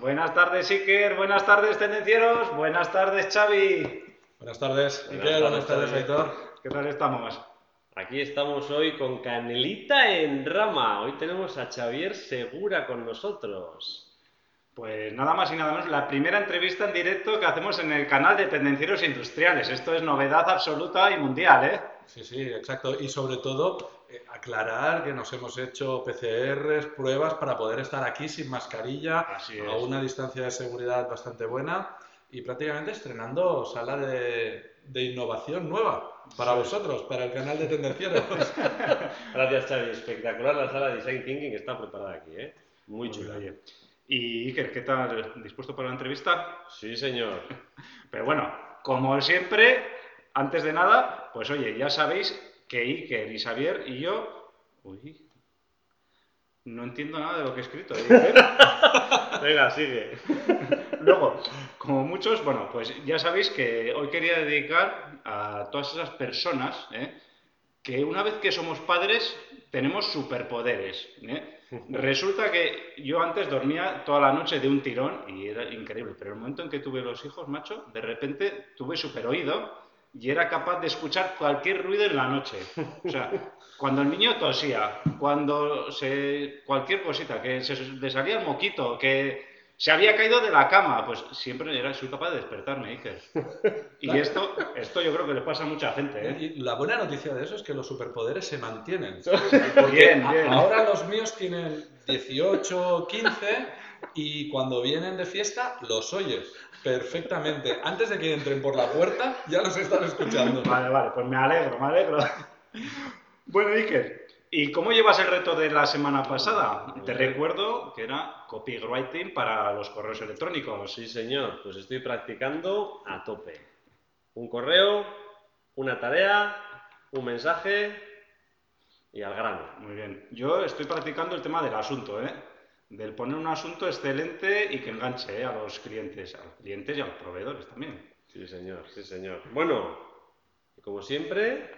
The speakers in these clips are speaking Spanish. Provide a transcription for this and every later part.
Buenas tardes, Iker. Buenas tardes, tendencieros. Buenas tardes, Xavi. Buenas tardes, Iker. tardes, Buenas tardes. Aitor. ¿Qué tal estamos? Aquí estamos hoy con Canelita en rama. Hoy tenemos a Xavier Segura con nosotros. Pues nada más y nada menos, la primera entrevista en directo que hacemos en el canal de Tendencieros Industriales. Esto es novedad absoluta y mundial, ¿eh? Sí, sí, exacto. Y sobre todo, aclarar que nos hemos hecho PCRs, pruebas para poder estar aquí sin mascarilla, Así es. a una distancia de seguridad bastante buena y prácticamente estrenando sala de, de innovación nueva para Sí. vosotros, para el canal de Tendencieros. Gracias, Xavi. Espectacular la sala de Design Thinking que está preparada aquí, ¿eh? Muy chula. Oye. Y Iker, ¿qué tal? ¿Dispuesto para la entrevista? Sí, señor. Pero bueno, como siempre, antes de nada, pues oye, ya sabéis que Iker y Xavier y yo... Uy, no entiendo nada de lo que he escrito. ¿eh? Venga, sigue. Luego, como muchos, bueno, pues ya sabéis que hoy quería dedicar a todas esas personas ¿eh? que una vez que somos padres tenemos superpoderes. ¿eh? Resulta que yo antes dormía toda la noche de un tirón y era increíble, pero el momento en que tuve los hijos, macho, de repente tuve super oído y era capaz de escuchar cualquier ruido en la noche. O sea, cuando el niño tosía, cuando se cualquier cosita, que se le salía el moquito, que se había caído de la cama, pues siempre era, soy capaz de despertarme, Iker. Y esto, esto yo creo que le pasa a mucha gente, ¿eh? Y la buena noticia de eso es que los superpoderes se mantienen. Bien, bien. Ahora los míos tienen 18, 15 y cuando vienen de fiesta los oyes perfectamente. Antes de que entren por la puerta ya los están escuchando. Vale, vale, pues me alegro, me alegro. Bueno, Iker, ¿y cómo llevas el reto de la semana pasada? Te recuerdo que era copywriting para los correos electrónicos. Sí, señor. Pues estoy practicando a tope. Un correo, una tarea, un mensaje y al grano. Muy bien. Yo estoy practicando el tema del asunto, ¿eh? Del poner un asunto excelente y que enganche ¿eh? a los clientes, a los clientes y a los proveedores también. Sí, señor, sí, señor. Bueno, como siempre,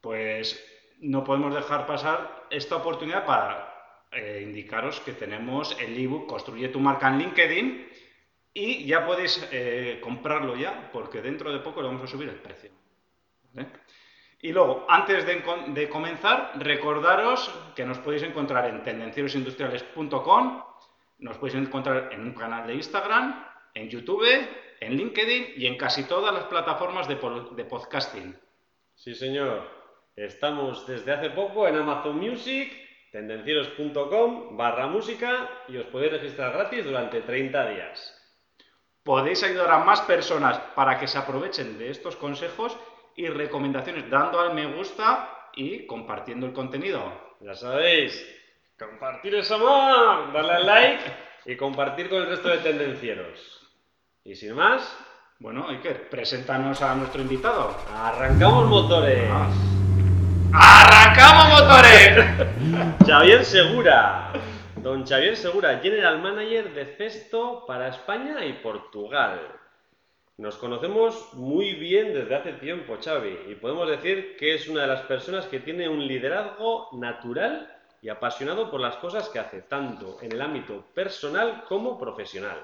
Pues no podemos dejar pasar esta oportunidad para eh, indicaros que tenemos el ebook Construye tu marca en LinkedIn y ya podéis eh, comprarlo ya porque dentro de poco le vamos a subir el precio. ¿vale? Y luego, antes de, comenzar, recordaros que nos podéis encontrar en tendencierosindustriales.com, nos podéis encontrar en un canal de Instagram, en YouTube, en LinkedIn y en casi todas las plataformas de, de podcasting. sí, señor. Estamos desde hace poco en Amazon Music, tendencieros.com barra música y os podéis registrar gratis durante 30 días. Podéis ayudar a más personas para que se aprovechen de estos consejos y recomendaciones dando al me gusta y compartiendo el contenido. Ya sabéis, compartir es amor, darle al like y compartir con el resto de tendencieros. Y sin más, Bueno, Iker, preséntanos a nuestro invitado. arrancamos motores. ¡Arrancamos motores! Xavier Segura. Don Xavier Segura, General Manager de Festo para España y Portugal. Nos conocemos muy bien desde hace tiempo, Xavi, y podemos decir que es una de las personas que tiene un liderazgo natural y apasionado por las cosas que hace, tanto en el ámbito personal como profesional.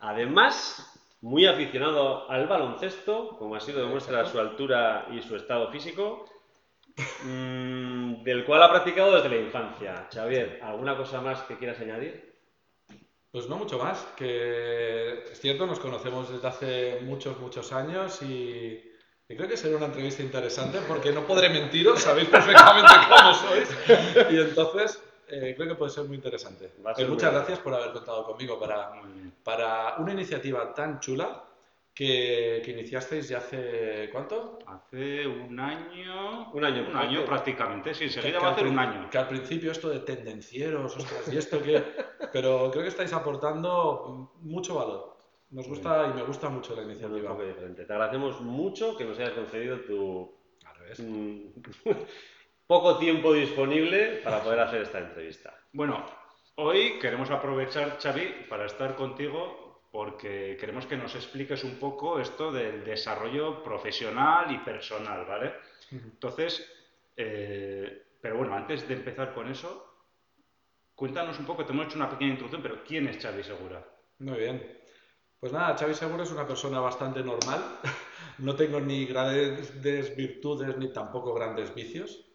Además, muy aficionado al baloncesto, como ha sido demuestra su altura y su estado físico, mm, del cual ha practicado desde la infancia. Xavier, ¿alguna cosa más que quieras añadir? Pues no mucho más, que es cierto, nos conocemos desde hace muchos, muchos años y, y creo que será una entrevista interesante porque no podré mentiros, sabéis perfectamente cómo sois y entonces eh, creo que puede ser muy interesante. Ser muy muchas bien. gracias por haber contado conmigo para, para una iniciativa tan chula que, que iniciasteis ya hace, ¿cuánto? Hace un año. Un año, Un prácticamente, sí, enseguida Que- va a hacer un año. Que al principio esto de tendencieros, ostras, y esto que... Pero creo que estáis aportando mucho valor. Nos gusta y me gusta mucho la Un iniciativa. enfoque diferente. Te agradecemos mucho que nos hayas concedido tu Al revés. mm, poco tiempo disponible para poder hacer esta entrevista. Bueno, hoy queremos aprovechar, Xavi, para estar contigo porque queremos que nos expliques un poco esto del desarrollo profesional y personal, ¿vale? Entonces, eh, pero bueno, antes de empezar con eso, cuéntanos un poco, te hemos hecho una pequeña introducción, pero ¿quién es Xavi Segura? Muy bien. Pues nada, Xavi Seguro es una persona bastante normal. No tengo ni grandes virtudes ni tampoco grandes vicios.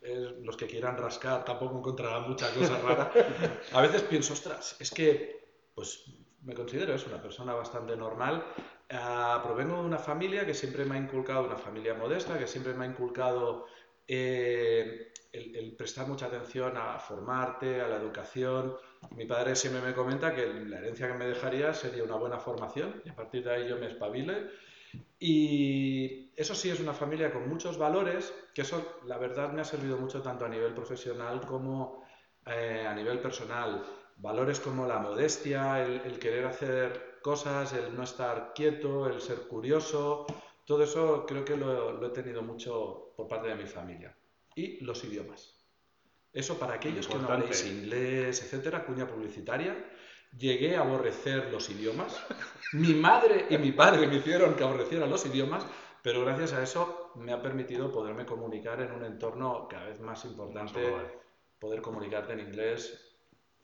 Los que quieran rascar tampoco encontrarán mucha cosa rara. A veces pienso, ostras, es que pues me considero eso, una persona bastante normal. Ah, provengo de una familia que siempre me ha inculcado, una familia modesta, que siempre me ha inculcado eh, el, el prestar mucha atención a formarte, a la educación. Mi padre siempre me comenta que la herencia que me dejaría sería una buena formación y a partir de ahí yo me espabile. Y eso sí, es una familia con muchos valores, que eso la verdad me ha servido mucho tanto a nivel profesional como eh, a nivel personal. Valores como la modestia, el, el querer hacer cosas, el no estar quieto, el ser curioso, todo eso creo que lo, lo he tenido mucho por parte de mi familia. Y los idiomas. Eso para aquellos que no Importante. habléis inglés, etcétera, cuña publicitaria. Llegué a aborrecer los idiomas. Mi madre y mi padre me hicieron que aborreciera los idiomas, pero gracias a eso me ha permitido poderme comunicar en un entorno cada vez más importante, poder comunicarte en inglés,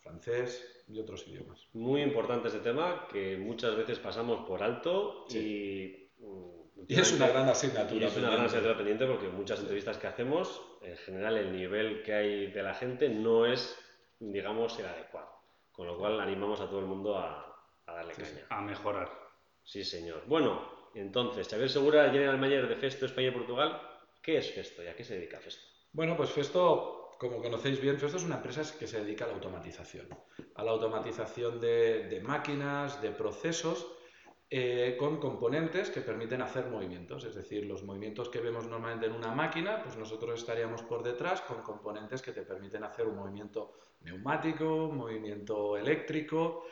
francés y otros idiomas. Muy importante este tema que muchas veces pasamos por alto y... mm, Y es una gran Y asignatura. es una gran asignatura pendiente porque muchas entrevistas que hacemos, en general el nivel que hay de la gente no es, digamos, el adecuado. Con lo cual animamos a todo el mundo a, a darle Sí, sí. caña. A mejorar. Sí, señor. Bueno, entonces, Xavier Segura, General Manager de Festo España y Portugal. ¿Qué es Festo y a qué se dedica Festo? Bueno, pues Festo, como conocéis bien, Festo es una empresa que se dedica a la automatización. A la automatización de, de máquinas, de procesos, eh, con componentes que permiten hacer movimientos. Es decir, los movimientos que vemos normalmente en una máquina, pues nosotros estaríamos por detrás con componentes que te permiten hacer un movimiento neumático, un movimiento eléctrico.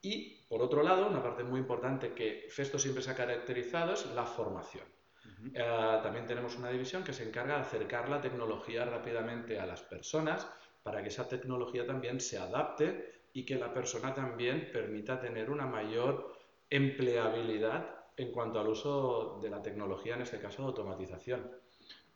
Y, por otro lado, una parte muy importante que Festo siempre se ha caracterizado es la formación. Eh, también tenemos una división que se encarga de acercar la tecnología rápidamente a las personas para que esa tecnología también se adapte y que la persona también permita tener una mayor empleabilidad en cuanto al uso de la tecnología, en este caso de automatización.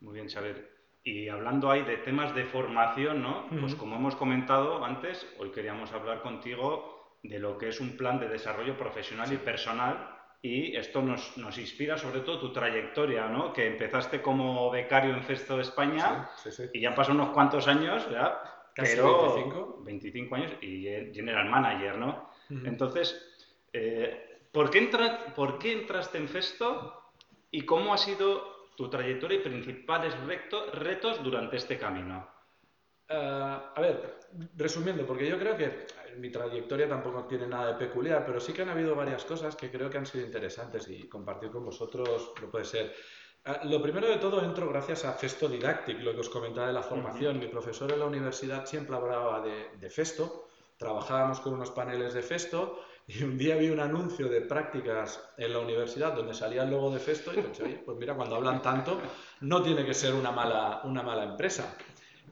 Muy bien, Xavier. Y hablando ahí de temas de formación, ¿no? Pues como hemos comentado antes, hoy queríamos hablar contigo de lo que es un plan de desarrollo profesional y personal. Y esto nos, nos inspira sobre todo tu trayectoria, ¿no? Que empezaste como becario en Festo de España Sí, sí, sí. y ya han pasado unos cuantos años, ¿verdad? Casi Pero 25. 25 años y General Manager, ¿no? Entonces, eh, ¿por, qué entra- ¿por qué entraste en Festo y cómo ha sido tu trayectoria y principales recto- retos durante este camino? Ah, a ver, resumiendo, porque yo creo que mi trayectoria tampoco tiene nada de peculiar, pero sí que han habido varias cosas que creo que han sido interesantes y compartir con vosotros lo puede ser. Ah, lo primero de todo entro gracias a Festo Didactic, lo que os comentaba de la formación. Mi profesor en la universidad siempre hablaba de, de Festo, trabajábamos con unos paneles de Festo y un día vi un anuncio de prácticas en la universidad donde salía el logo de Festo y pensé, oye, pues mira, cuando hablan tanto, no tiene que ser una mala, una mala empresa.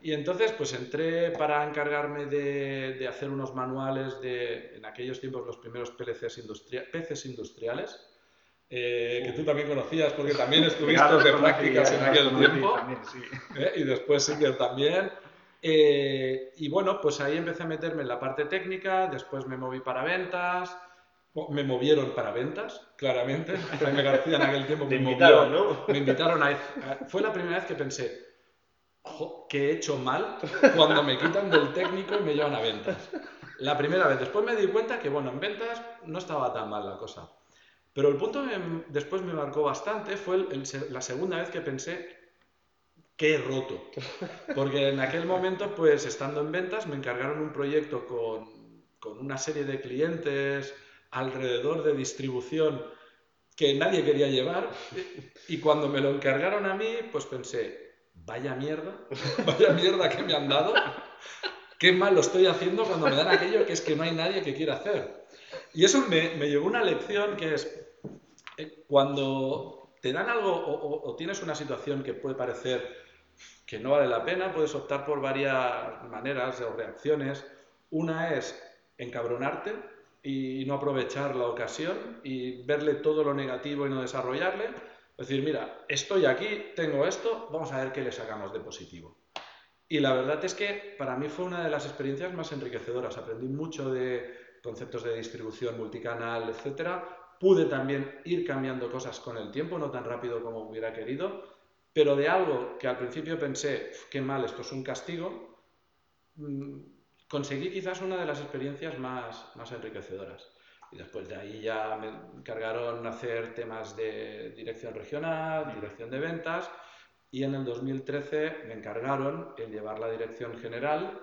Y entonces pues entré para encargarme de, de hacer unos manuales de, en aquellos tiempos, los primeros PLCs industria- peces industriales, eh, que tú también conocías porque también estuviste los de prácticas en aquel tiempo. también, sí. ¿eh? y después Singer también. Eh, y bueno, pues ahí empecé a meterme en la parte técnica, después me moví para ventas, me movieron para ventas, claramente. Jaime García en aquel tiempo me invitaron, movió- ¿no? me invitaron a... Fue la primera vez que pensé, "Jo, que he hecho mal cuando me quitan del técnico y me llevan a ventas. La primera vez. Después me di cuenta que, bueno, en ventas no estaba tan mal la cosa. Pero el punto que después me marcó bastante fue el- el la segunda vez que pensé que he roto. Porque en aquel momento, pues estando en ventas, me encargaron un proyecto con, con una serie de clientes alrededor de distribución que nadie quería llevar. Y cuando me lo encargaron a mí, pues pensé, vaya mierda, vaya mierda que me han dado. qué mal lo estoy haciendo cuando me dan aquello que es que no hay nadie que quiera hacer. Y eso me, me llevó una lección que es, eh, cuando te dan algo o, o- o tienes una situación que puede parecer que no vale la pena, puedes optar por varias maneras o reacciones. Una es encabronarte y no aprovechar la ocasión y verle todo lo negativo y no desarrollarle. Es decir, mira, estoy aquí, tengo esto, vamos a ver qué le sacamos de positivo. Y la verdad es que para mí fue una de las experiencias más enriquecedoras. Aprendí mucho de conceptos de distribución multicanal, etcétera. Pude también ir cambiando cosas con el tiempo, no tan rápido como hubiera querido, pero de algo que al principio pensé, "Uf, qué mal, esto es un castigo, mm, conseguí quizás una de las experiencias más, más enriquecedoras. Y después de ahí ya me encargaron hacer temas de dirección regional, dirección de ventas, y en el 2013 me encargaron el llevar la dirección general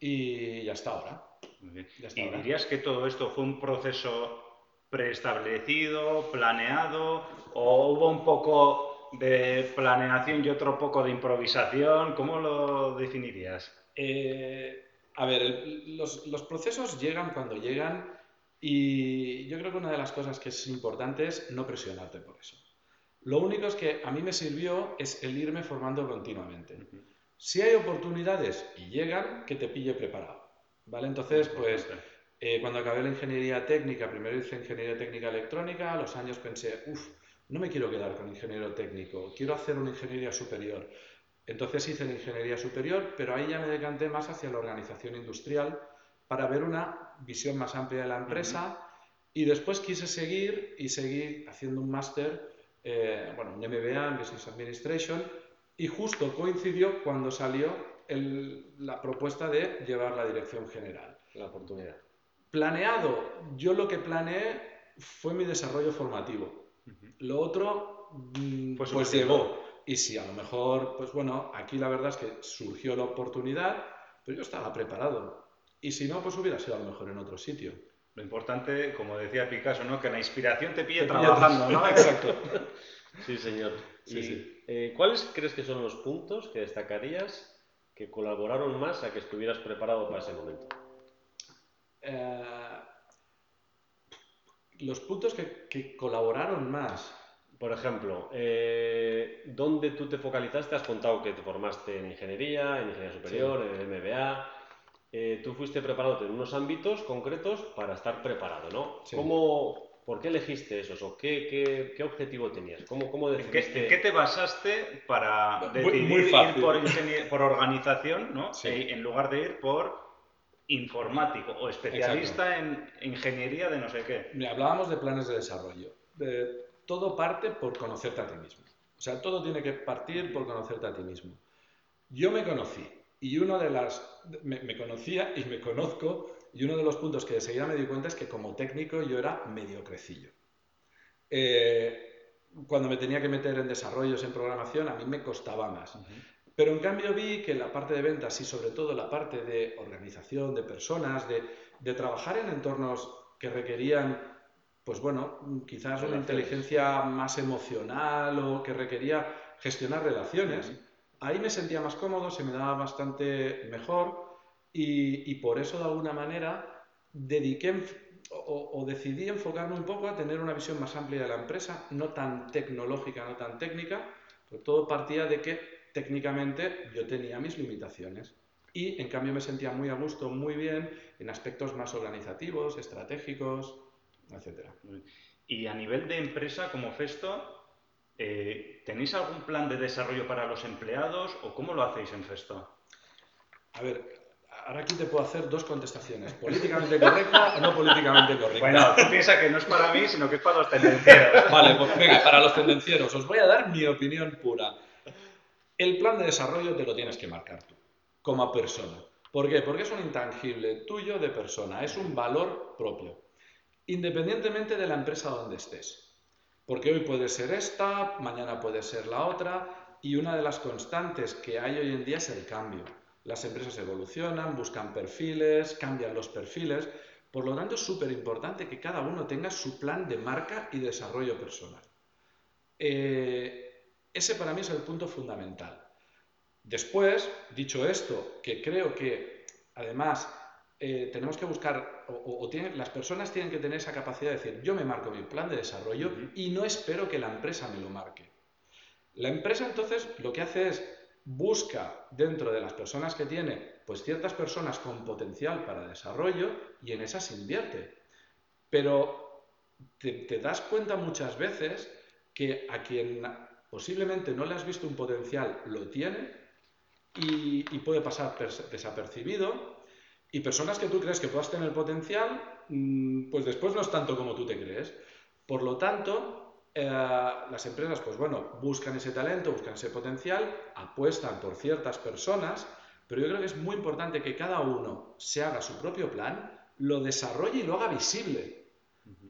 y hasta ahora. Muy bien. Ya está ¿Y ahora. dirías que todo esto fue un proceso preestablecido, planeado, o hubo un poco de planeación y otro poco de improvisación? ¿Cómo lo definirías? Eh, a ver, el- los, los procesos llegan cuando llegan y yo creo que una de las cosas que es importante es no presionarte por eso. Lo único es que a mí me sirvió es el irme formando continuamente. Si hay oportunidades y llegan, que te pille preparado. ¿Vale? Entonces, pues eh, cuando acabé la ingeniería técnica, primero hice ingeniería técnica electrónica, a los años pensé, uff, no me quiero quedar con ingeniero técnico, quiero hacer una ingeniería superior. Entonces hice la ingeniería superior, pero ahí ya me decanté más hacia la organización industrial para ver una visión más amplia de la empresa y después quise seguir y seguir haciendo un máster, eh, bueno, un MBA en Business Administration y justo coincidió cuando salió el- la propuesta de llevar la dirección general. La oportunidad. Planeado, yo lo que planeé fue mi desarrollo formativo. Lo otro, mm, pues suficiente. llegó. Y si a lo mejor, pues bueno, aquí la verdad es que surgió la oportunidad, pero yo estaba preparado. Y si no, pues hubiera sido a lo mejor en otro sitio. Lo importante, como decía Picasso, ¿no? que la inspiración te pille Te trabajando, ¿no? Exacto. Sí, señor. Sí, ¿Y sí. eh, cuáles crees que son los puntos que destacarías que colaboraron más a que estuvieras preparado para ese momento? Eh, los puntos que, que colaboraron más. Por ejemplo, eh, ¿dónde tú te focalizaste? Has contado que te formaste en ingeniería, en ingeniería superior, en el MBA. Eh, tú fuiste preparado en unos ámbitos concretos para estar preparado, ¿no? Sí. ¿Cómo, ¿Por qué elegiste esos? ¿O qué, qué, qué objetivo tenías? ¿Cómo, cómo ¿En qué, decidiste? en qué te basaste para decidir muy ir por, organización, ¿no? Sí. E- en lugar de ir por informático o especialista en ingeniería de no sé qué? Mira, hablábamos de planes de desarrollo. De- todo parte por conocerte a ti mismo. O sea, todo tiene que partir por conocerte a ti mismo. Yo me conocí y uno de las... Me, me conocía y me conozco y uno de los puntos que enseguida me di cuenta es que como técnico yo era mediocrecillo. Eh, cuando me tenía que meter en desarrollos, en programación, a mí me costaba más. Pero en cambio vi que la parte de ventas y sobre todo la parte de organización, de personas, de, de trabajar en entornos que requerían, pues bueno, quizás una inteligencia más emocional o que requería gestionar relaciones, ahí me sentía más cómodo, se me daba bastante mejor y, por eso de alguna manera dediqué o, decidí enfocarme un poco a tener una visión más amplia de la empresa, no tan tecnológica, no tan técnica, pero todo partía de que técnicamente yo tenía mis limitaciones y en cambio me sentía muy a gusto, muy bien en aspectos más organizativos, estratégicos, etcétera. Y a nivel de empresa como Festo, eh, ¿tenéis algún plan de desarrollo para los empleados o cómo lo hacéis en Festo? A ver, ahora aquí te puedo hacer dos contestaciones, políticamente correcta o no políticamente correcta. Bueno, tú piensas que no es para mí, sino que es para los tendencieros. Vale, pues venga, para los tendencieros, os voy a dar mi opinión pura. El plan de desarrollo te lo tienes que marcar tú, como persona. ¿Por qué? Porque es un intangible tuyo de persona, es un valor propio, independientemente de la empresa donde estés. Porque hoy puede ser esta, mañana puede ser la otra, y una de las constantes que hay hoy en día es el cambio. Las empresas evolucionan, buscan perfiles, cambian los perfiles, por lo tanto es súper importante que cada uno tenga su plan de marca y desarrollo personal. Eh, ese para mí es el punto fundamental. Después, dicho esto, que creo que además, eh, tenemos que buscar, o, las personas tienen que tener esa capacidad de decir, yo me marco mi plan de desarrollo y no espero que la empresa me lo marque. La empresa entonces lo que hace es busca dentro de las personas que tiene, pues ciertas personas con potencial para desarrollo y en esas invierte. Pero te, das cuenta muchas veces que a quien posiblemente no le has visto un potencial lo tiene y, puede pasar desapercibido. Y personas que tú crees que puedas tener potencial, mm, pues después no es tanto como tú te crees. Por lo tanto, eh, las empresas, pues bueno, buscan ese talento, buscan ese potencial, apuestan por ciertas personas, pero yo creo que es muy importante que cada uno se haga su propio plan, lo desarrolle y lo haga visible.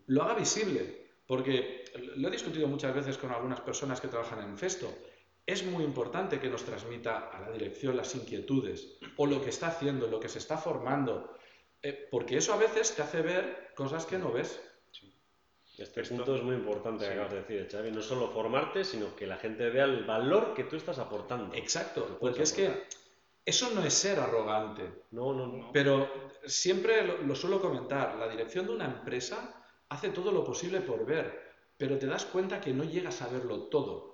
Lo haga visible, porque lo he discutido muchas veces con algunas personas que trabajan en Festo. Es muy importante que nos transmita a la dirección las inquietudes o lo que está haciendo, lo que se está formando, eh, porque eso a veces te hace ver cosas que no ves. Este punto es muy importante que acabas de decir, Xavi. No solo formarte, sino que la gente vea el valor que tú estás aportando. Exacto, porque es que eso no es ser arrogante. No, no, no. Pero siempre lo, suelo comentar, la dirección de una empresa hace todo lo posible por ver, pero te das cuenta que no llegas a verlo todo.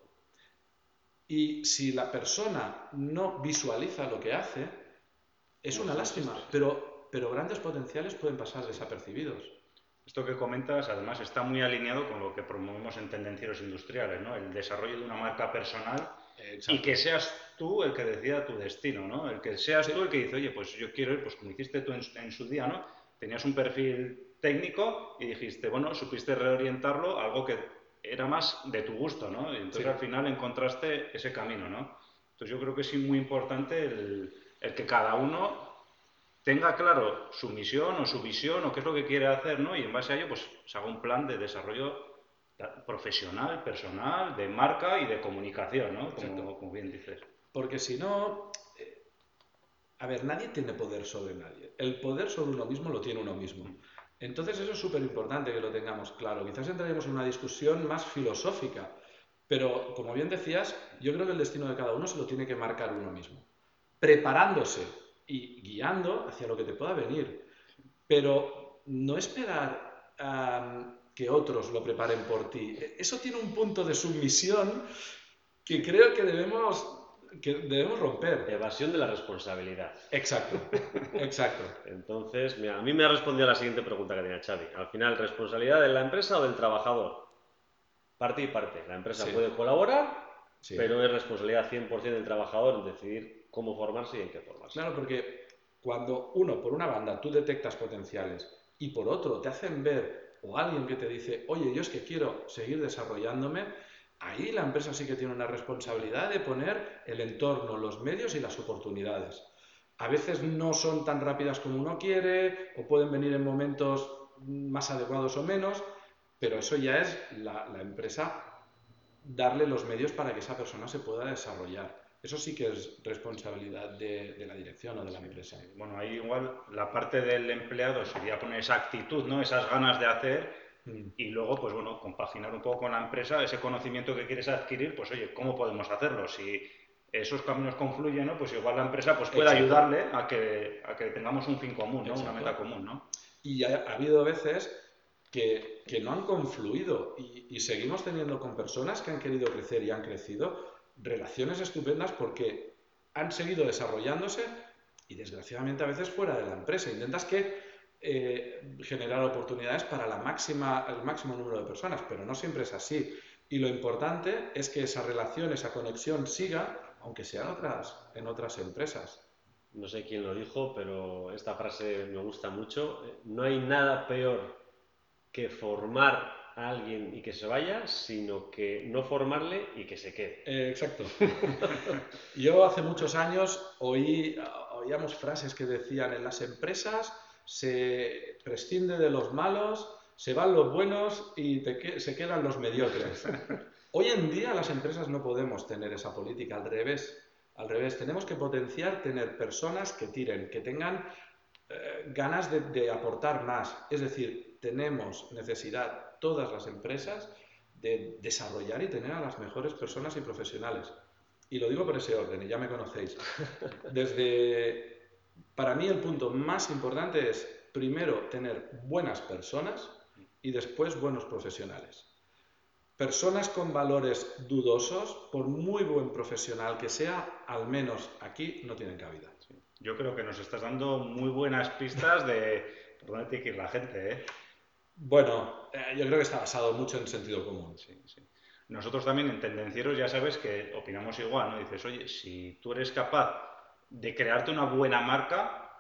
Y si la persona no visualiza lo que hace, es una lástima, pero, pero grandes potenciales pueden pasar desapercibidos. Esto que comentas, además, está muy alineado con lo que promovemos en Tendencieros Industriales, ¿no? El desarrollo de una marca personal y que seas tú el que decida tu destino, ¿no? El que seas tú el que dice, oye, pues yo quiero ir, pues como hiciste tú en, su día, ¿no? Tenías un perfil técnico y dijiste, bueno, supiste reorientarlo a algo que era más de tu gusto, ¿no? Y entonces al final encontraste ese camino, ¿no? Entonces yo creo que es muy importante el, el que cada uno tenga claro su misión o su visión o qué es lo que quiere hacer, ¿no? Y en base a ello, pues se haga un plan de desarrollo profesional, personal, de marca y de comunicación, ¿no? Como, bien dices. Porque si no, eh, a ver, nadie tiene poder sobre nadie. El poder sobre uno mismo lo tiene uno mismo. Entonces eso es súper importante que lo tengamos claro. Quizás entraremos en una discusión más filosófica, pero como bien decías, yo creo que el destino de cada uno se lo tiene que marcar uno mismo. Preparándose y guiando hacia lo que te pueda venir. Pero no esperar a que otros lo preparen por ti. Eso tiene un punto de sumisión que creo que debemos, que debemos romper. Evasión de la responsabilidad. Exacto, exacto. Entonces, mira, a mí me ha respondido la siguiente pregunta que tenía Xavi. Al final, ¿responsabilidad de la empresa o del trabajador? Parte y parte. La empresa puede colaborar, pero es responsabilidad 100% del trabajador decidir cómo formarse y en qué formarse. Claro, porque cuando uno, por una banda, tú detectas potenciales y por otro te hacen ver o alguien que te dice, oye, yo es que quiero seguir desarrollándome, ahí la empresa sí que tiene una responsabilidad de poner el entorno, los medios y las oportunidades. A veces no son tan rápidas como uno quiere o pueden venir en momentos más adecuados o menos, pero eso ya es la, la empresa darle los medios para que esa persona se pueda desarrollar. Eso sí que es responsabilidad de, la dirección o de la empresa. Bueno, ahí igual la parte del empleado sería poner esa actitud, ¿no? Esas ganas de hacer. Y luego, pues bueno, compaginar un poco con la empresa ese conocimiento que quieres adquirir, pues oye, ¿cómo podemos hacerlo? Si esos caminos confluyen, ¿no? Pues igual la empresa pues puede ayudarle a que, a que tengamos un fin común, ¿no? Una meta común, ¿no? Y ha, ha habido veces que, que, no han confluido y, y seguimos teniendo con personas que han querido crecer y han crecido relaciones estupendas porque han seguido desarrollándose y desgraciadamente a veces fuera de la empresa. Intentas que eh, generar oportunidades para la máxima, el máximo número de personas, pero no siempre es así. Y lo importante es que esa relación, esa conexión siga, aunque sea en otras, en otras empresas. No sé quién lo dijo, pero esta frase me gusta mucho. No hay nada peor que formar a alguien y que se vaya, sino que no formarle y que se quede. Eh, exacto. Yo hace muchos años oí, oíamos frases que decían en las empresas se prescinde de los malos, se van los buenos y se quedan los mediocres. Hoy en día las empresas no podemos tener esa política, al revés. Al revés, tenemos que potenciar tener personas que tiren, que tengan eh, ganas de aportar más. Es decir, tenemos necesidad todas las empresas de desarrollar y tener a las mejores personas y profesionales. Y lo digo por ese orden, y ya me conocéis. Desde Para mí el punto más importante es, primero, tener buenas personas y después buenos profesionales. Personas con valores dudosos, por muy buen profesional que sea, al menos aquí no tienen cabida. Yo creo que nos estás dando muy buenas pistas de por dónde tiene que ir la gente, ¿eh? Bueno, eh, yo creo que está basado mucho en sentido común. Sí, sí. Nosotros también en Tendencieros ya sabes que opinamos igual, ¿no? Dices, oye, si tú eres capaz de crearte una buena marca,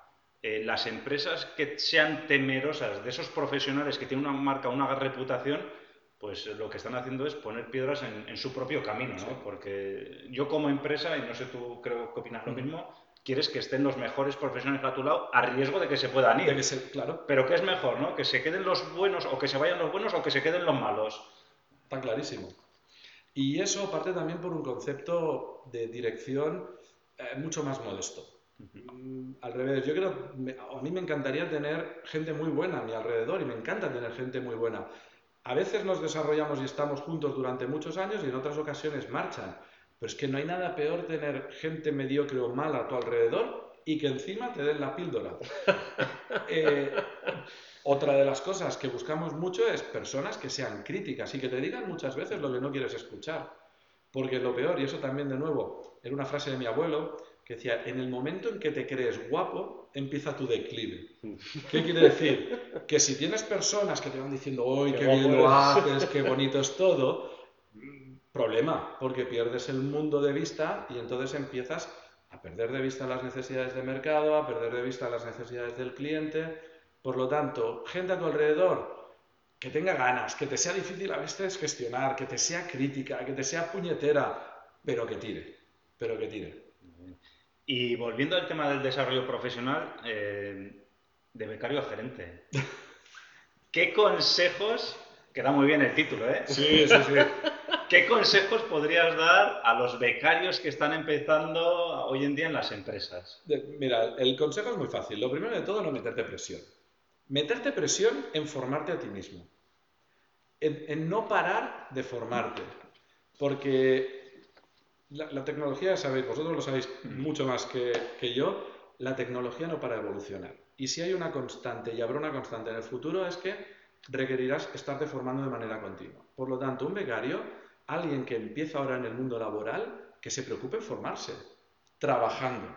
eh, las empresas que sean temerosas de esos profesionales que tienen una marca, una reputación, pues lo que están haciendo es poner piedras en, su propio camino, ¿no? Porque yo como empresa, y no sé tú creo que opinas lo mismo, quieres que estén los mejores profesionales a tu lado a riesgo de que se puedan ir. Se- claro, Pero ¿qué es mejor, no? Que se queden los buenos o que se vayan los buenos o que se queden los malos. está clarísimo. Y eso parte también por un concepto de dirección eh, mucho más modesto. Mm, Al revés, yo creo, me- a mí me encantaría tener gente muy buena a mi alrededor y me encanta tener gente muy buena. A veces nos desarrollamos y estamos juntos durante muchos años y en otras ocasiones marchan. Pero es que no hay nada peor tener gente mediocre o mala a tu alrededor y que encima te den la píldora. Eh, otra de las cosas que buscamos mucho es personas que sean críticas y que te digan muchas veces lo que no quieres escuchar. Porque lo peor, y eso también de nuevo, era una frase de mi abuelo, que decía, en el momento en que te crees guapo, empieza tu declive. ¿Qué quiere decir? Que si tienes personas que te van diciendo, ¡ay, Qué qué bien lo eres". haces, qué bonito es todo! mm, Problema, porque pierdes el mundo de vista y entonces empiezas a perder de vista las necesidades de mercado, a perder de vista las necesidades del cliente. Por lo tanto, gente a tu alrededor que tenga ganas, que te sea difícil a veces gestionar, que te sea crítica, que te sea puñetera, pero que tire, pero que tire. Y volviendo al tema del desarrollo profesional, eh, de becario a gerente. ¿Qué consejos, queda muy bien el título, ¿eh? Sí, sí, sí. ¿Qué consejos podrías dar a los becarios que están empezando hoy en día en las empresas? Mira, el consejo es muy fácil. Lo primero de todo, no meterte presión. Meterte presión en formarte a ti mismo. En, en no parar de formarte. Porque la, la tecnología, sabéis, vosotros lo sabéis mucho más que, que yo, la tecnología no para evolucionar. Y si hay una constante y habrá una constante en el futuro es que requerirás estarte formando de manera continua. Por lo tanto, un becario, alguien que empieza ahora en el mundo laboral, que se preocupe en formarse, trabajando.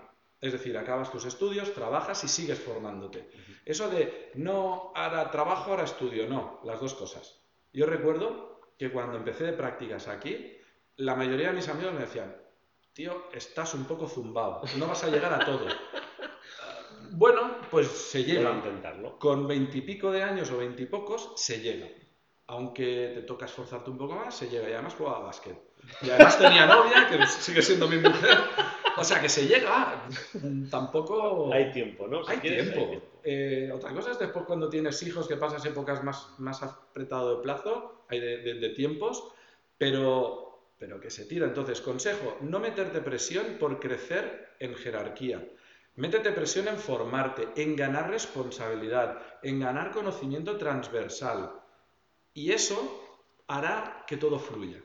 Es decir, acabas tus estudios, trabajas y sigues formándote. Eso de no ahora trabajo, ahora estudio, no, las dos cosas. Yo recuerdo que cuando empecé de prácticas aquí, la mayoría de mis amigos me decían, tío, estás un poco zumbado, no vas a llegar a todo. Bueno, pues se Voy a llega. intentarlo. Con veintipico de años o veintipocos se llega. Aunque te toca esforzarte un poco más, se llega. Y además jugaba a básquet. Y además tenía novia, que sigue siendo mi mujer. O sea que se llega. Tampoco. Hay tiempo, ¿no? Si Hay quieres, tiempo. Eh, otra cosa es después cuando tienes hijos que pasas épocas más, más apretado de plazo, hay de, de- de tiempos, pero, pero que se tira. Entonces, consejo, no meterte presión por crecer en jerarquía. Métete presión en formarte, en ganar responsabilidad, en ganar conocimiento transversal. Y eso hará que todo fluya.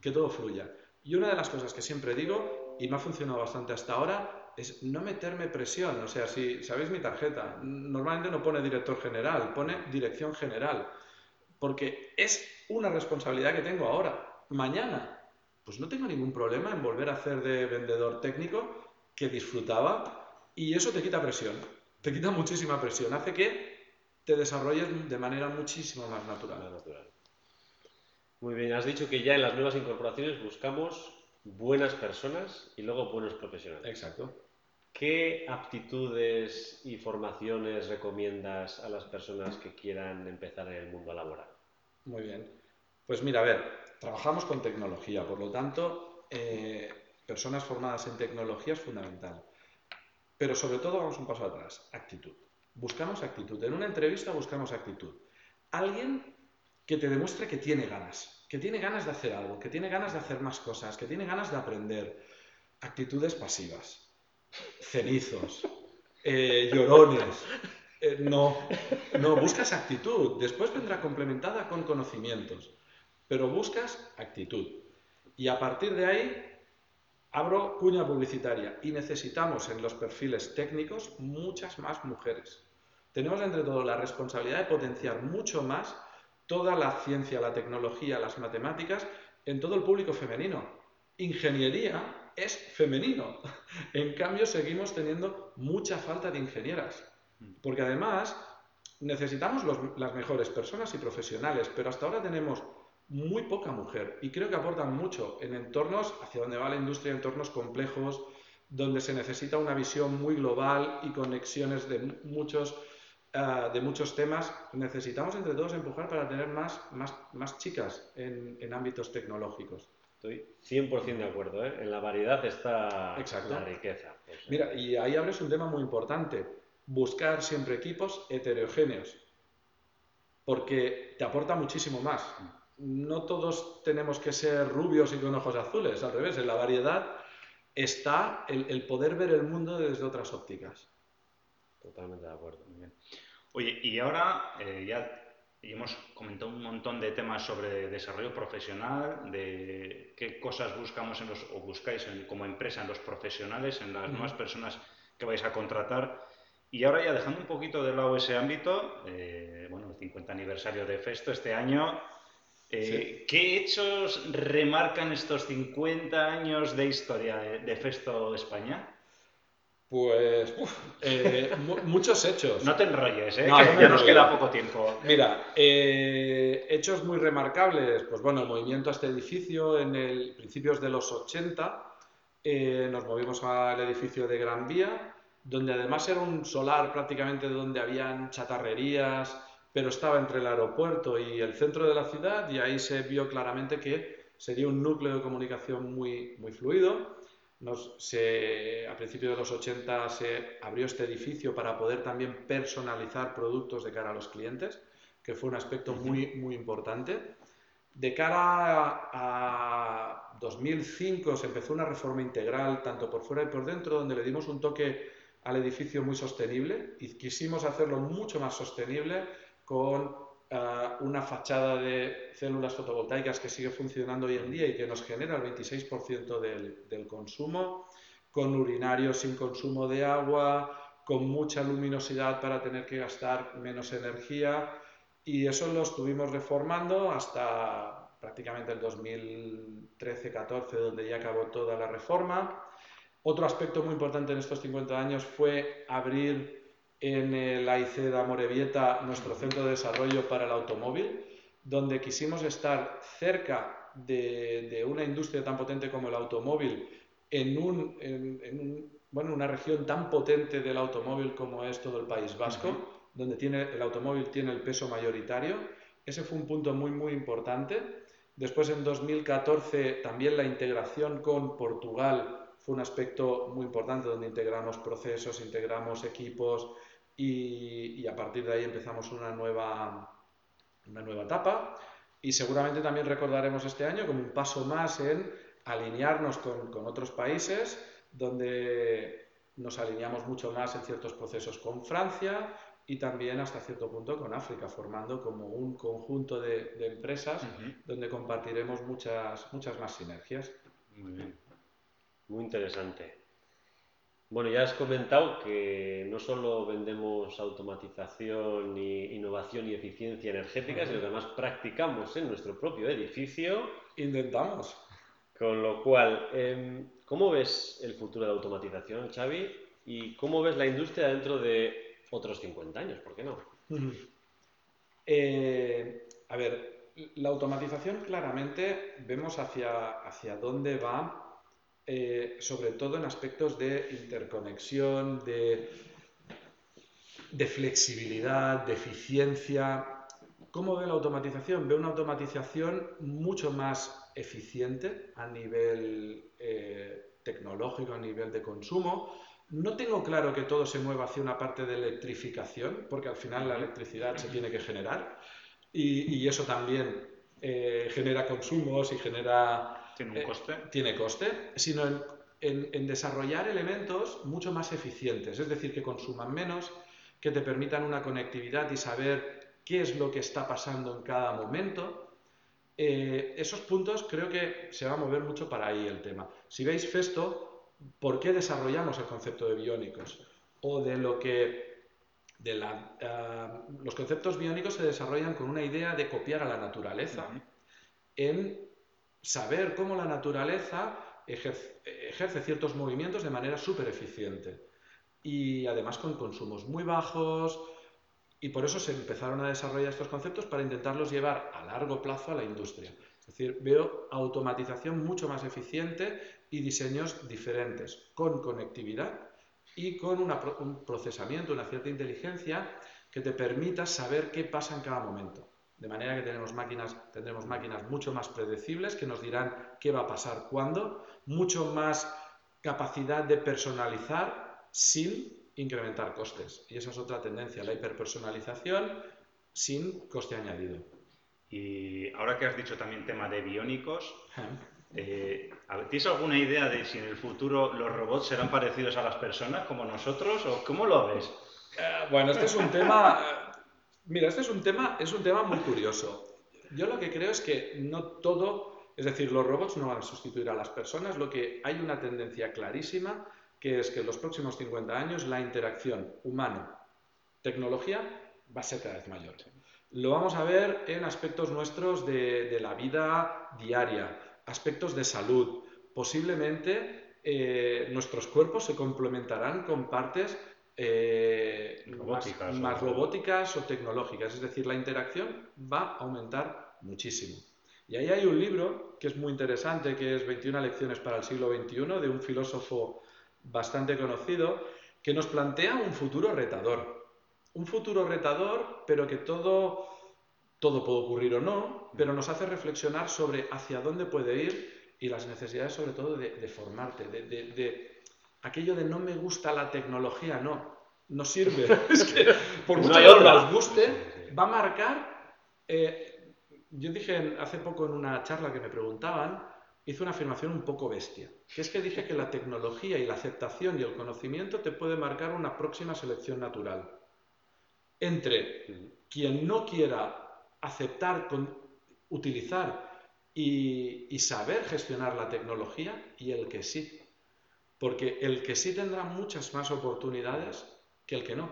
Que todo fluya. Y una de las cosas que siempre digo, y me ha funcionado bastante hasta ahora, es no meterme presión. O sea, si sabéis mi tarjeta, normalmente no pone director general, pone dirección general. Porque es una responsabilidad que tengo ahora. Mañana, pues no tengo ningún problema en volver a hacer de vendedor técnico que disfrutaba y eso te quita presión. Te quita muchísima presión. Hace que te desarrolles de manera muchísimo más natural. Más natural. Muy bien, has dicho que ya en las nuevas incorporaciones buscamos buenas personas y luego buenos profesionales. Exacto. ¿Qué aptitudes y formaciones recomiendas a las personas que quieran empezar en el mundo laboral? Muy bien. Pues mira, a ver, trabajamos con tecnología, por lo tanto, eh, personas formadas en tecnología es fundamental. Pero sobre todo vamos un paso atrás, actitud. Buscamos actitud. En una entrevista buscamos actitud. Alguien que te demuestre que tiene ganas, que tiene ganas de hacer algo, que tiene ganas de hacer más cosas, que tiene ganas de aprender. Actitudes pasivas, cenizos, eh, llorones. Eh, no, no, buscas actitud. Después vendrá complementada con conocimientos. Pero buscas actitud. Y a partir de ahí, abro cuña publicitaria y necesitamos en los perfiles técnicos muchas más mujeres. Tenemos entre todo la responsabilidad de potenciar mucho más toda la ciencia, la tecnología, las matemáticas en todo el público femenino. Ingeniería es femenino. En cambio, seguimos teniendo mucha falta de ingenieras. Porque además necesitamos las mejores personas y profesionales, pero hasta ahora tenemos muy poca mujer y creo que aportan mucho en entornos hacia donde va la industria, entornos complejos, donde se necesita una visión muy global y conexiones de muchos, ah, de muchos temas. Necesitamos entre todos empujar para tener más, más, más chicas en, en ámbitos tecnológicos. Estoy 100% de acuerdo, ¿eh? en la variedad está la riqueza. Pues, Mira, y ahí abres un tema muy importante, buscar siempre equipos heterogéneos, porque te aporta muchísimo más no todos tenemos que ser rubios y con ojos azules, al revés, en la variedad está el, poder ver el mundo desde otras ópticas. Totalmente de acuerdo. Oye, y ahora eh, ya hemos comentado un montón de temas sobre desarrollo profesional, de qué cosas buscamos en los, o buscáis como empresa en los profesionales, en las nuevas personas que vais a contratar. Y ahora ya dejando un poquito de lado ese ámbito, eh, bueno, el 50 aniversario de Festo este año, eh, ¿Qué hechos remarcan estos 50 años de historia de, Festo España? Pues eh, muchos hechos. No te enrolles, ¿eh? ya nos queda poco tiempo. Mira, eh, hechos muy remarcables. Pues bueno, el movimiento a este edificio en el principios de los 80 nos movimos al edificio de Gran Vía, donde además era un solar prácticamente donde habían chatarrerías, pero estaba entre el aeropuerto y el centro de la ciudad y ahí se vio claramente que sería un núcleo de comunicación muy, muy fluido. a principios de los 80 se abrió este edificio para poder también personalizar productos de cara a los clientes, que fue un aspecto muy, muy importante. De cara a 2005 se empezó una reforma integral, tanto por fuera y por dentro, donde le dimos un toque al edificio muy sostenible y quisimos hacerlo mucho más sostenible con eh, una fachada de células fotovoltaicas que sigue funcionando hoy en día y que nos genera el 26% del, consumo, con urinarios sin consumo de agua, con mucha luminosidad para tener que gastar menos energía y eso lo estuvimos reformando hasta prácticamente el 2013-14 donde ya acabó toda la reforma. Otro aspecto muy importante en estos 50 años fue abrir en el AIC de Amorebieta, nuestro centro de desarrollo para el automóvil, donde quisimos estar cerca de, una industria tan potente como el automóvil, en, un, bueno, una región tan potente del automóvil como es todo el País Vasco, donde tiene, el automóvil tiene el peso mayoritario. Ese fue un punto muy, muy importante. Después, en 2014, también la integración con Portugal fue un aspecto muy importante donde integramos procesos, integramos equipos, y, a partir de ahí empezamos una nueva, una nueva etapa y seguramente también recordaremos este año como un paso más en alinearnos con, con otros países donde nos alineamos mucho más en ciertos procesos con Francia y también hasta cierto punto con África, formando como un conjunto de, de empresas donde compartiremos muchas, muchas más sinergias. Muy bien. Muy interesante. Bueno, ya has comentado que no solo vendemos automatización, innovación y eficiencia energética, sino que además practicamos en nuestro propio edificio. Intentamos. Con lo cual, em, ¿cómo ves el futuro de la automatización, Xavi? ¿Y cómo ves la industria dentro de otros 50 años? ¿Por qué no? Eh, a ver, la automatización claramente vemos hacia, hacia dónde va eh, sobre todo en aspectos de interconexión, de, de flexibilidad, de eficiencia. ¿Cómo ve la automatización? Ve una automatización mucho más eficiente a nivel eh, tecnológico, a nivel de consumo. No tengo claro que todo se mueva hacia una parte de electrificación, porque al final la electricidad se tiene que generar y, eso también eh, genera consumos y genera tiene un eh, coste. tiene coste, sino en, desarrollar elementos mucho más eficientes, es decir, que consuman menos, que te permitan una conectividad y saber qué es lo que está pasando en cada momento. eh, esos puntos creo que se va a mover mucho para ahí el tema. Si veis Festo, ¿por qué desarrollamos el concepto de biónicos? O de lo que de la, ah, los conceptos biónicos se desarrollan con una idea de copiar a la naturaleza en saber cómo la naturaleza ejerce, ciertos movimientos de manera súper eficiente y además con consumos muy bajos y por eso se empezaron a desarrollar estos conceptos para intentarlos llevar a largo plazo a la industria. Es decir, veo automatización mucho más eficiente y diseños diferentes, con conectividad y con un procesamiento, una cierta inteligencia que te permita saber qué pasa en cada momento. De manera que tenemos máquinas, tendremos máquinas mucho más predecibles que nos dirán qué va a pasar cuándo, mucho más capacidad de personalizar sin incrementar costes. Y esa es otra tendencia, la hiperpersonalización sin coste añadido. Y ahora que has dicho también tema de biónicos, eh, ¿Tienes alguna idea de si en el futuro los robots serán parecidos a las personas como nosotros o cómo lo ves? Eh, bueno, este es un tema. Mira, este es un tema, es un tema muy curioso. Yo lo que creo es que no todo, es decir, los robots no van a sustituir a las personas. Lo que hay una tendencia clarísima que es que en los próximos 50 años la interacción humano-tecnología va a ser cada vez mayor. Lo vamos a ver en aspectos nuestros de, de la vida diaria aspectos de salud. Posiblemente eh, nuestros cuerpos se complementarán con partes eh, más, robóticas o tecnológicas. Es decir, la interacción va a aumentar muchísimo. Y ahí hay un libro que es muy interesante, que es 21 lecciones para el siglo XXI, de un filósofo bastante conocido, que nos plantea un futuro retador. Un futuro retador, pero que todo todo puede ocurrir o no, pero nos hace reflexionar sobre hacia dónde puede ir y las necesidades sobre todo de, formarte, de, aquello de no me gusta la tecnología, no, no sirve. es que por mucho que nos guste, va a marcar... Eh, yo dije hace poco en una charla que me preguntaban, hice una afirmación un poco bestia, que es que dije que la tecnología y la aceptación y el conocimiento te puede marcar una próxima selección natural. Entre quien no quiera aceptar, con, utilizar y, saber gestionar la tecnología y el que sí. Porque el que sí tendrá muchas más oportunidades que el que no.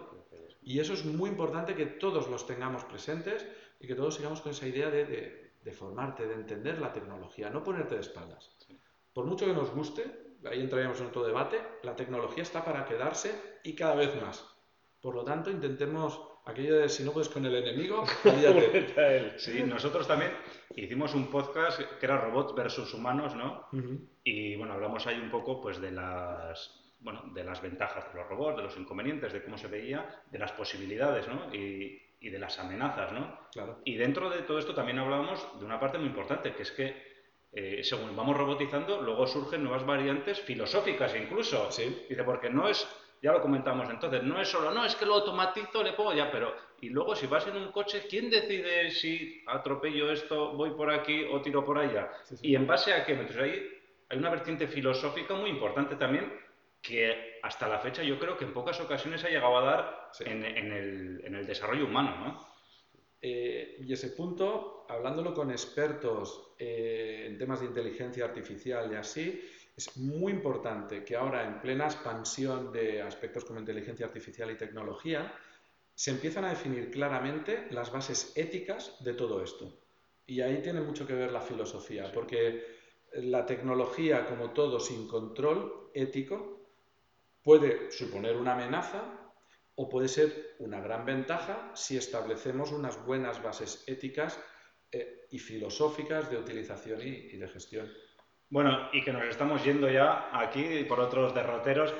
Y eso es muy importante que todos los tengamos presentes y que todos sigamos con esa idea de, formarte, de entender la tecnología, no ponerte de espaldas. Por mucho que nos guste, ahí entraríamos en otro debate, la tecnología está para quedarse y cada vez más. Por lo tanto, intentemos aquello de si no puedes con el enemigo, él. Sí, nosotros también hicimos un podcast que era robots versus humanos, ¿no? Y bueno, hablamos ahí un poco pues de las bueno, de las ventajas de los robots, de los inconvenientes, de cómo se veía, de las posibilidades, ¿no? Y, y de las amenazas, ¿no? Claro. Y dentro de todo esto también hablábamos de una parte muy importante, que es que eh, según vamos robotizando, luego surgen nuevas variantes filosóficas incluso. Sí. Dice, porque no es ya lo comentamos entonces, no es solo, no, es que lo automatizo, le pongo ya, pero... Y luego si vas en un coche, ¿quién decide si atropello esto, voy por aquí o tiro por allá? Y en base a qué? Entonces ahí hay una vertiente filosófica muy importante también que hasta la fecha yo creo que en pocas ocasiones ha llegado a dar en, el, desarrollo humano, ¿no? Eh, y ese punto, hablándolo con expertos eh, en temas de inteligencia artificial y así, es muy importante que ahora, en plena expansión de aspectos como inteligencia artificial y tecnología, se empiezan a definir claramente las bases éticas de todo esto. Y ahí tiene mucho que ver la filosofía, porque la tecnología, como todo, sin control ético, puede suponer una amenaza o puede ser una gran ventaja si establecemos unas buenas bases éticas eh, y filosóficas de utilización y de gestión. Bueno, y que nos estamos yendo ya aquí por otros derroteros.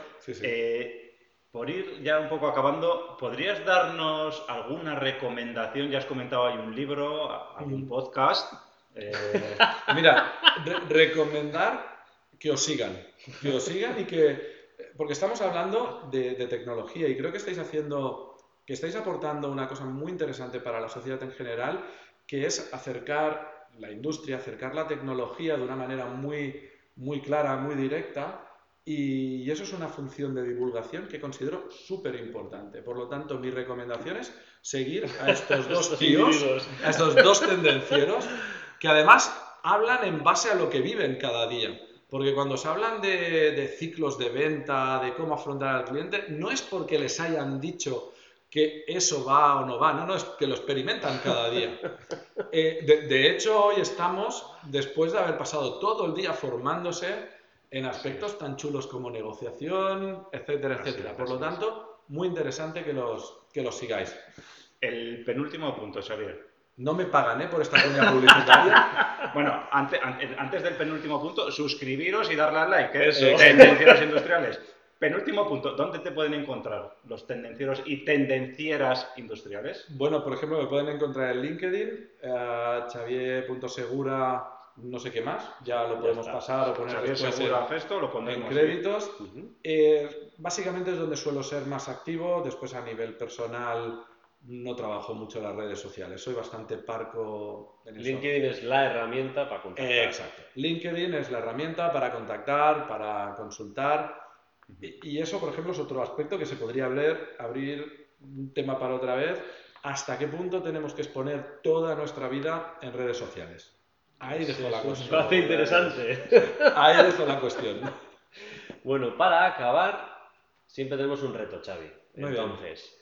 Eh, por ir ya un poco acabando, ¿podrías darnos alguna recomendación? Ya has comentado, hay un libro, algún podcast. Eh, Mira, recomendar que os sigan, que os sigan y que... Porque estamos hablando de, de tecnología y creo que estáis haciendo, que estáis aportando una cosa muy interesante para la sociedad en general, que es acercar la industria, acercar la tecnología de una manera muy, muy clara, muy directa, y eso es una función de divulgación que considero súper importante. Por lo tanto, mi recomendación es seguir a estos dos tíos, a estos dos tendencieros, que además hablan en base a lo que viven cada día. Porque cuando se hablan de, de ciclos de venta, de cómo afrontar al cliente, no es porque les hayan dicho que eso va o no va, no, no, es que lo experimentan cada día. Eh, de, de hecho, hoy estamos, después de haber pasado todo el día formándose en aspectos tan chulos como negociación, etcétera, Así etcétera. es, Por lo es. tanto, muy interesante que los, que los sigáis. El penúltimo punto, Xavier. No me pagan ¿eh? por esta cuña publicitaria. Bueno, ante- ante- antes del penúltimo punto, suscribiros y darle al like. ¿eh? Eso. Tendencieros industriales. Penúltimo punto, ¿dónde te pueden encontrar los tendencieros y tendencieras industriales? Bueno, por ejemplo, me pueden encontrar en LinkedIn, eh, xavier.segura, no sé qué más, ya lo podemos está. pasar o poner Xavier después Segura en- lo créditos. Eh, básicamente es donde suelo ser más activo, después a nivel personal no trabajo mucho en las redes sociales, soy bastante parco en eso. LinkedIn es la herramienta para contactar. Eh, exacto. LinkedIn es la herramienta para contactar, para consultar. Y, eso, por ejemplo, es otro aspecto que se podría abrir, abrir un tema para otra vez. ¿Hasta qué punto tenemos que exponer toda nuestra vida en redes sociales? Ahí dejo la Es un cuestión. espacio interesante. Ahí dejo la cuestión. Bueno, para acabar, siempre tenemos un reto, Xavi. Muy. Entonces,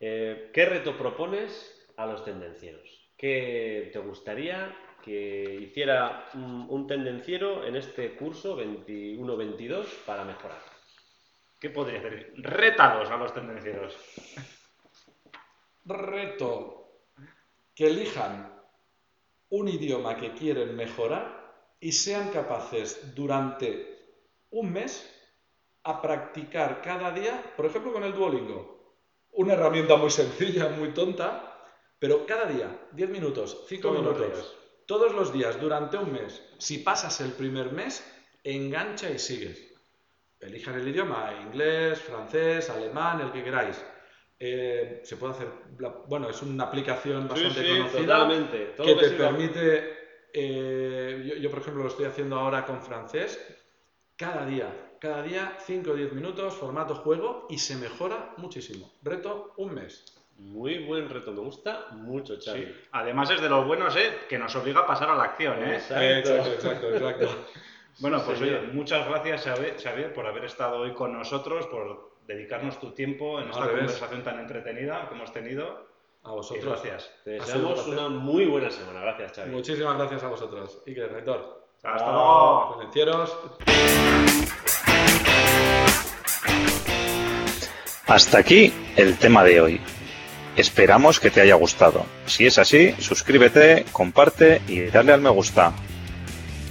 eh, ¿qué reto propones a los tendencieros? ¿Qué te gustaría que hiciera un, un tendenciero en este curso 21-22 para mejorar? ¿Qué podría hacer? Rétalos a los tendencieros. Reto. Que elijan un idioma que quieren mejorar y sean capaces durante un mes a practicar cada día, por ejemplo con el Duolingo. Una herramienta muy sencilla, muy tonta, pero cada día, 10 minutos, 5 Todos los minutos, todos los días, durante un mes. Si pasas el primer mes, engancha y sigues. Elijan el idioma, inglés, francés, alemán, el que queráis. Eh, se puede hacer, la- bueno, es una aplicación bastante conocida totalmente. Todo que te permite, eh, yo, yo, por ejemplo lo estoy haciendo ahora con francés, cada día, cada día 5 o 10 minutos, formato juego y se mejora muchísimo. Reto un mes. Muy buen reto, me gusta mucho, Xavi. Sí. Además es de los buenos, ¿eh? Que nos obliga a pasar a la acción, ¿eh? Exacto. exacto, exacto. Bueno, pues oye, muchas gracias, Xavier, por haber estado hoy con nosotros, por dedicarnos tu tiempo en No, esta conversación tan entretenida que hemos tenido. A Y vosotros. gracias. Te un deseamos una muy buena semana. Gracias, Xavi. Muchísimas gracias a vosotros. Y que rector. Hasta luego. Hasta aquí el tema de hoy. Esperamos que te haya gustado. Si es así, suscríbete, comparte y dale al me gusta.